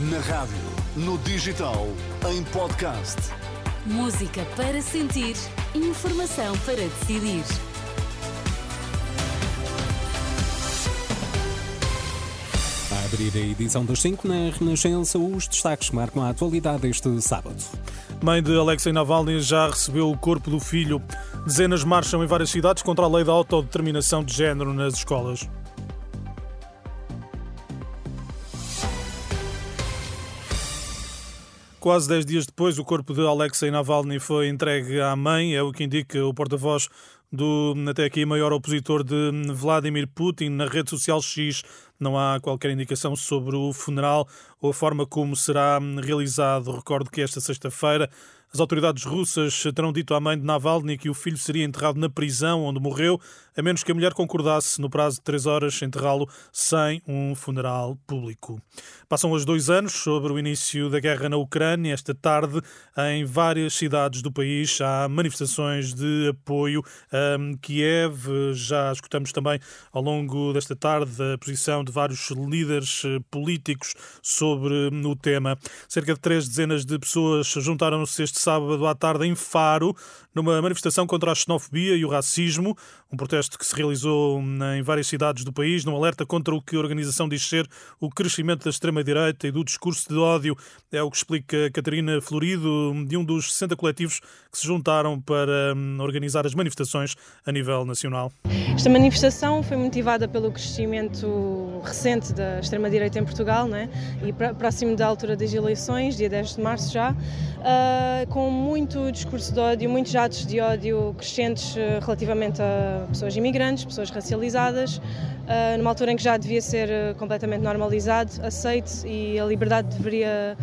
Na rádio, no digital, em podcast. Música para sentir, informação para decidir. A abrir a edição das 5 na Renascença, os destaques marcam a atualidade este sábado. Mãe de Alexei Navalny já recebeu o corpo do filho. Dezenas marcham em várias cidades contra a lei da autodeterminação de género nas escolas. Quase 10 dias depois, o corpo de Alexei Navalny foi entregue à mãe, é o que indica o porta-voz do até aqui maior opositor de Vladimir Putin na rede social X. Não há qualquer indicação sobre o funeral ou a forma como será realizado. Recordo que esta sexta-feira as autoridades russas terão dito à mãe de Navalny que o filho seria enterrado na prisão onde morreu, a menos que a mulher concordasse, no prazo de três horas, enterrá-lo sem um funeral público. Passam os dois anos sobre o início da guerra na Ucrânia. Esta tarde, em várias cidades do país, há manifestações de apoio a Kiev. Já escutamos também ao longo desta tarde a posição de vários líderes políticos sobre o tema. Cerca de três dezenas de pessoas juntaram-se este sábado à tarde em Faro, numa manifestação contra a xenofobia e o racismo, um protesto que se realizou em várias cidades do país, num alerta contra o que a organização diz ser o crescimento da extrema-direita e do discurso de ódio. É o que explica Catarina Florido, de um dos 60 coletivos que se juntaram para hum, organizar as manifestações a nível nacional. Esta manifestação foi motivada pelo crescimento recente da extrema-direita em Portugal, né? e próximo da altura das eleições, dia 10 de março já, uh, com muito discurso de ódio, muitos atos de ódio crescentes uh, relativamente a pessoas imigrantes, pessoas racializadas, uh, numa altura em que já devia ser completamente normalizado, aceito e a liberdade deveria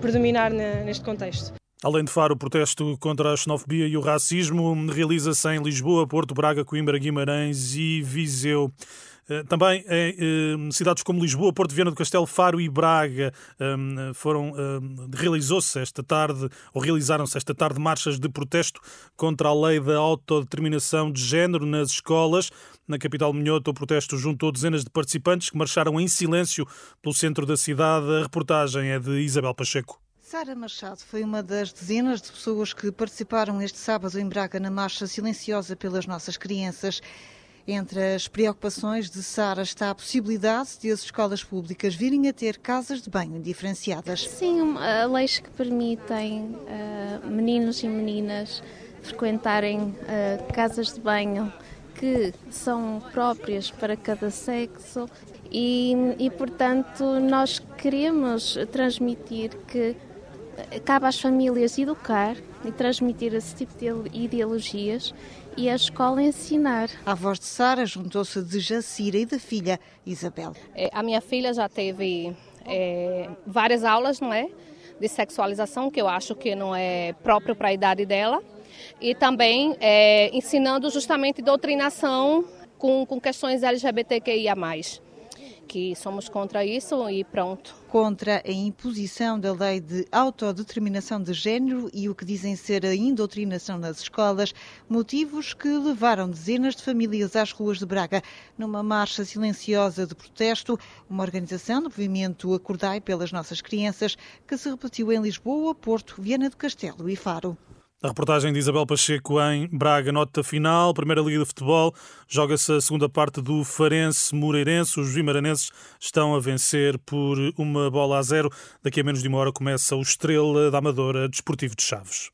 predominar neste contexto. Além de Faro, o protesto contra a xenofobia e o racismo realiza-se em Lisboa, Porto, Braga, Coimbra, Guimarães e Viseu. Eh, também em eh, cidades como Lisboa, Porto Viana do Castelo, Faro e Braga eh, foram realizou-se esta tarde ou realizaram-se esta tarde marchas de protesto contra a lei da autodeterminação de género nas escolas. Na capital minhota, o protesto juntou dezenas de participantes que marcharam em silêncio pelo centro da cidade. A reportagem é de Isabel Pacheco. Sara Machado foi uma das dezenas de pessoas que participaram este sábado em Braga na marcha silenciosa pelas nossas crianças. Entre as preocupações de Sara está a possibilidade de as escolas públicas virem a ter casas de banho diferenciadas. Sim, leis que permitem uh, meninos e meninas frequentarem uh, casas de banho que são próprias para cada sexo e, e, portanto, nós queremos transmitir que cabe às famílias educar e transmitir esse tipo de ideologias e a escola ensinar. A voz de Sara juntou-se de Jacira e da filha Isabel. É, a minha filha já teve é, várias aulas, não é? De sexualização, que eu acho que não é próprio para a idade dela. E também é, ensinando justamente doutrinação com, com questões LGBTQIA que somos contra isso e pronto. Contra a imposição da lei de autodeterminação de género e o que dizem ser a indoutrinação nas escolas, motivos que levaram dezenas de famílias às ruas de Braga numa marcha silenciosa de protesto, uma organização do movimento Acordai pelas Nossas Crianças, que se repetiu em Lisboa, Porto, Viana do Castelo e Faro. A reportagem de Isabel Pacheco em Braga, nota final, Primeira Liga de Futebol, joga-se a segunda parte do Farense Moreirense. Os vimaranenses estão a vencer por uma bola a zero. Daqui a menos de uma hora começa o Estrela da Amadora Desportivo de Chaves.